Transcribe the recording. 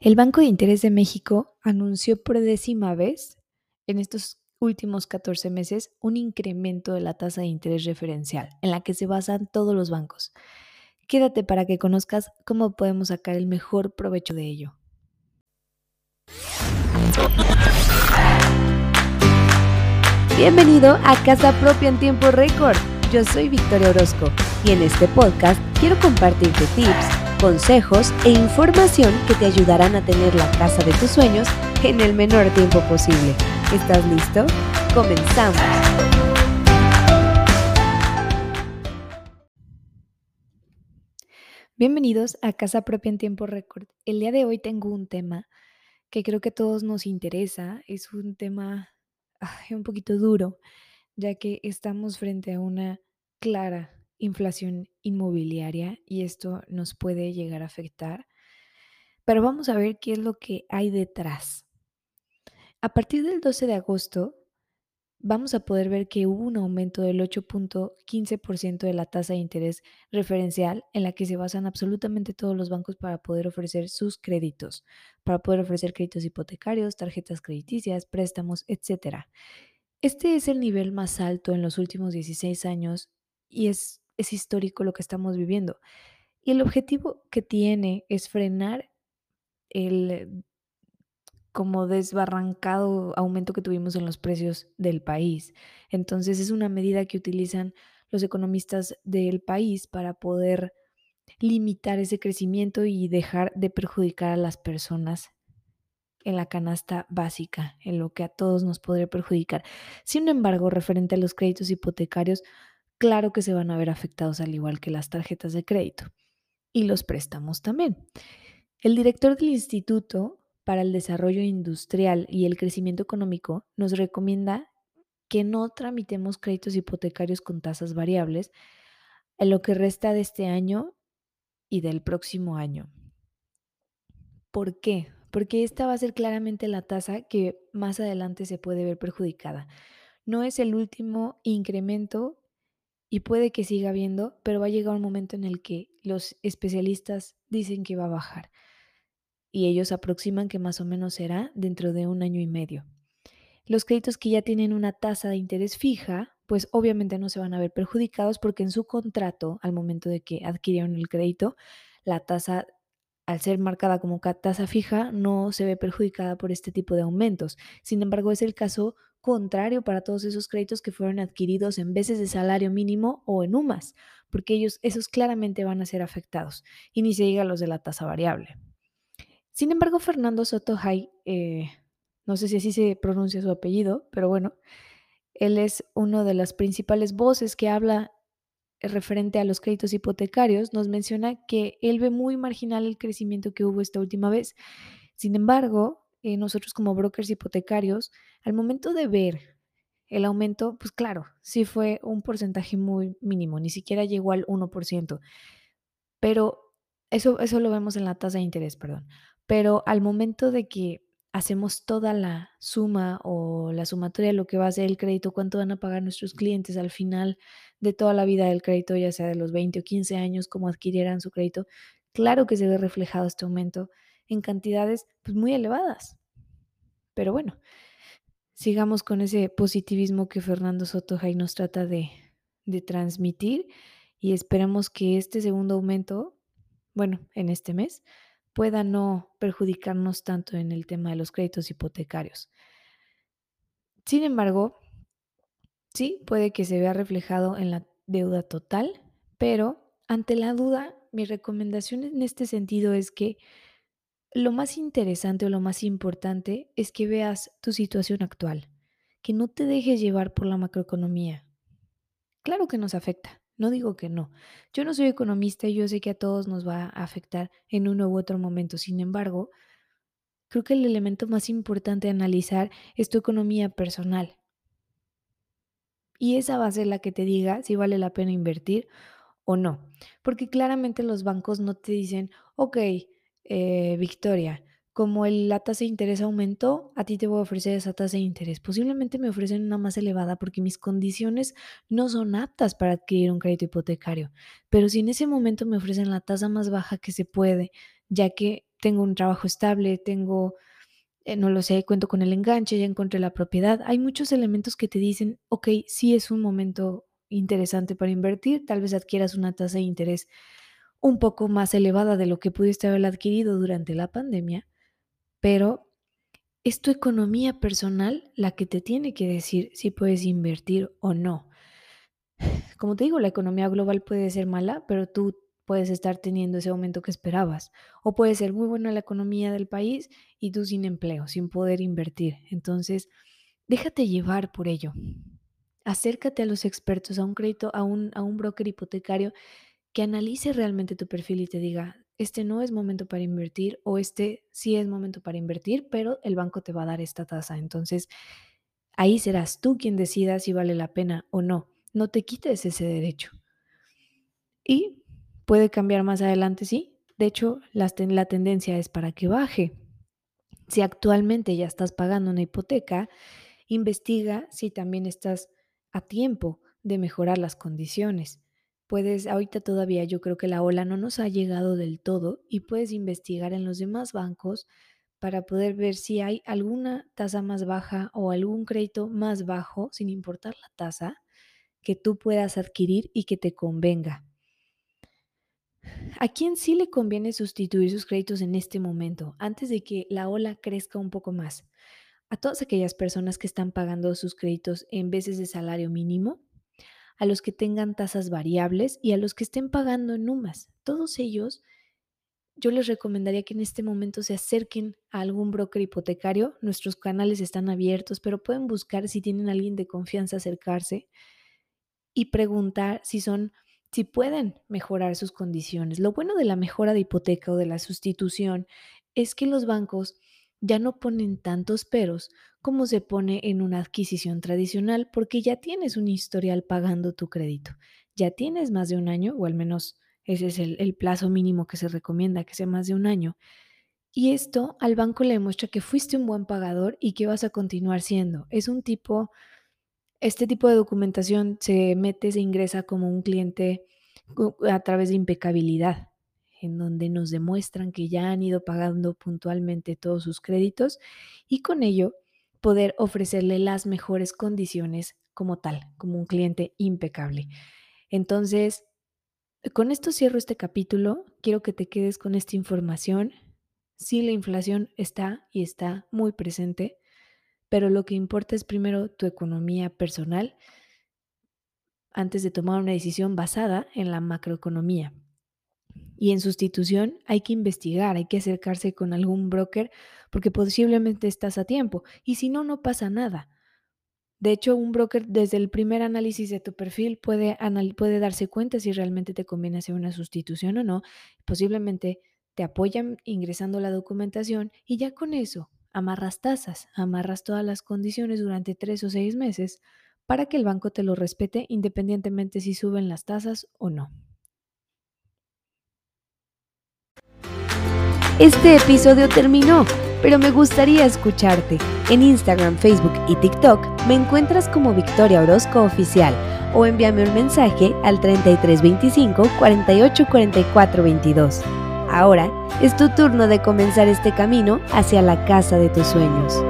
El Banco de Interés de México anunció por décima vez en estos últimos 14 meses un incremento de la tasa de interés referencial en la que se basan todos los bancos. Quédate para que conozcas cómo podemos sacar el mejor provecho de ello. Bienvenido a Casa Propia en tiempo récord. Yo soy Victoria Orozco y en este podcast quiero compartirte tips consejos e información que te ayudarán a tener la casa de tus sueños en el menor tiempo posible. ¿Estás listo? Comenzamos. Bienvenidos a Casa Propia en Tiempo Récord. El día de hoy tengo un tema que creo que a todos nos interesa. Es un tema un poquito duro, ya que estamos frente a una clara inflación inmobiliaria y esto nos puede llegar a afectar. Pero vamos a ver qué es lo que hay detrás. A partir del 12 de agosto, vamos a poder ver que hubo un aumento del 8.15% de la tasa de interés referencial en la que se basan absolutamente todos los bancos para poder ofrecer sus créditos, para poder ofrecer créditos hipotecarios, tarjetas crediticias, préstamos, etc. Este es el nivel más alto en los últimos 16 años y es es histórico lo que estamos viviendo. Y el objetivo que tiene es frenar el como desbarrancado aumento que tuvimos en los precios del país. Entonces es una medida que utilizan los economistas del país para poder limitar ese crecimiento y dejar de perjudicar a las personas en la canasta básica, en lo que a todos nos podría perjudicar. Sin embargo, referente a los créditos hipotecarios, claro que se van a ver afectados al igual que las tarjetas de crédito y los préstamos también. El director del Instituto para el Desarrollo Industrial y el Crecimiento Económico nos recomienda que no tramitemos créditos hipotecarios con tasas variables en lo que resta de este año y del próximo año. ¿Por qué? Porque esta va a ser claramente la tasa que más adelante se puede ver perjudicada. No es el último incremento y puede que siga habiendo, pero va a llegar un momento en el que los especialistas dicen que va a bajar y ellos aproximan que más o menos será dentro de un año y medio. Los créditos que ya tienen una tasa de interés fija, pues obviamente no se van a ver perjudicados porque en su contrato, al momento de que adquirieron el crédito, la tasa, al ser marcada como tasa fija, no se ve perjudicada por este tipo de aumentos. Sin embargo, es el caso contrario para todos esos créditos que fueron adquiridos en veces de salario mínimo o en UMAS, porque ellos, esos claramente van a ser afectados, y ni se diga los de la tasa variable. Sin embargo, Fernando Soto eh, no sé si así se pronuncia su apellido, pero bueno, él es uno de las principales voces que habla referente a los créditos hipotecarios, nos menciona que él ve muy marginal el crecimiento que hubo esta última vez. Sin embargo, eh, nosotros como brokers hipotecarios, al momento de ver el aumento, pues claro, sí fue un porcentaje muy mínimo, ni siquiera llegó al 1%, pero eso, eso lo vemos en la tasa de interés, perdón. Pero al momento de que hacemos toda la suma o la sumatoria de lo que va a ser el crédito, cuánto van a pagar nuestros clientes al final de toda la vida del crédito, ya sea de los 20 o 15 años, como adquirieran su crédito, claro que se ve reflejado este aumento en cantidades pues, muy elevadas. Pero bueno, sigamos con ese positivismo que Fernando Sotojay nos trata de, de transmitir y esperemos que este segundo aumento, bueno, en este mes, pueda no perjudicarnos tanto en el tema de los créditos hipotecarios. Sin embargo, sí, puede que se vea reflejado en la deuda total, pero ante la duda, mi recomendación en este sentido es que lo más interesante o lo más importante es que veas tu situación actual, que no te dejes llevar por la macroeconomía. Claro que nos afecta, no digo que no. Yo no soy economista y yo sé que a todos nos va a afectar en uno u otro momento. Sin embargo, creo que el elemento más importante a analizar es tu economía personal. Y esa va a ser la que te diga si vale la pena invertir o no. Porque claramente los bancos no te dicen, ok, eh, Victoria, como la tasa de interés aumentó, a ti te voy a ofrecer esa tasa de interés. Posiblemente me ofrecen una más elevada porque mis condiciones no son aptas para adquirir un crédito hipotecario. Pero si en ese momento me ofrecen la tasa más baja que se puede, ya que tengo un trabajo estable, tengo, eh, no lo sé, cuento con el enganche, ya encontré la propiedad. Hay muchos elementos que te dicen, ok, sí es un momento interesante para invertir, tal vez adquieras una tasa de interés un poco más elevada de lo que pudiste haber adquirido durante la pandemia, pero es tu economía personal la que te tiene que decir si puedes invertir o no. Como te digo, la economía global puede ser mala, pero tú puedes estar teniendo ese aumento que esperabas. O puede ser muy buena la economía del país y tú sin empleo, sin poder invertir. Entonces, déjate llevar por ello. Acércate a los expertos, a un crédito, a un, a un broker hipotecario que analice realmente tu perfil y te diga, este no es momento para invertir o este sí es momento para invertir, pero el banco te va a dar esta tasa. Entonces, ahí serás tú quien decida si vale la pena o no. No te quites ese derecho. Y puede cambiar más adelante, sí. De hecho, la, la tendencia es para que baje. Si actualmente ya estás pagando una hipoteca, investiga si también estás a tiempo de mejorar las condiciones. Puedes, ahorita todavía yo creo que la ola no nos ha llegado del todo y puedes investigar en los demás bancos para poder ver si hay alguna tasa más baja o algún crédito más bajo, sin importar la tasa, que tú puedas adquirir y que te convenga. ¿A quién sí le conviene sustituir sus créditos en este momento, antes de que la ola crezca un poco más? A todas aquellas personas que están pagando sus créditos en veces de salario mínimo, a los que tengan tasas variables y a los que estén pagando en UMAS. Todos ellos, yo les recomendaría que en este momento se acerquen a algún broker hipotecario. Nuestros canales están abiertos, pero pueden buscar si tienen alguien de confianza acercarse y preguntar si son si pueden mejorar sus condiciones. Lo bueno de la mejora de hipoteca o de la sustitución es que los bancos ya no ponen tantos peros como se pone en una adquisición tradicional porque ya tienes un historial pagando tu crédito. Ya tienes más de un año, o al menos ese es el, plazo mínimo que se recomienda, que sea más de un año. Y esto al banco le demuestra que fuiste un buen pagador y que vas a continuar siendo. Es un tipo, este tipo de documentación se mete, se ingresa como un cliente a través de impecabilidad en donde nos demuestran que ya han ido pagando puntualmente todos sus créditos y con ello poder ofrecerle las mejores condiciones como tal, como un cliente impecable. Entonces, con esto cierro este capítulo. Quiero que te quedes con esta información. Sí, la inflación está y está muy presente, pero lo que importa es primero tu economía personal antes de tomar una decisión basada en la macroeconomía. Y en sustitución hay que investigar, hay que acercarse con algún broker porque posiblemente estás a tiempo. Y si no, no pasa nada. De hecho, un broker desde el primer análisis de tu perfil puede, puede darse cuenta si realmente te conviene hacer una sustitución o no. Posiblemente te apoyan ingresando la documentación y ya con eso amarras tasas, amarras todas las condiciones durante tres o seis meses para que el banco te lo respete independientemente si suben las tasas o no. Este episodio terminó, pero me gustaría escucharte. En Instagram, Facebook y TikTok me encuentras como Victoria Orozco Oficial o envíame un mensaje al 3325 48 22. Ahora es tu turno de comenzar este camino hacia la casa de tus sueños.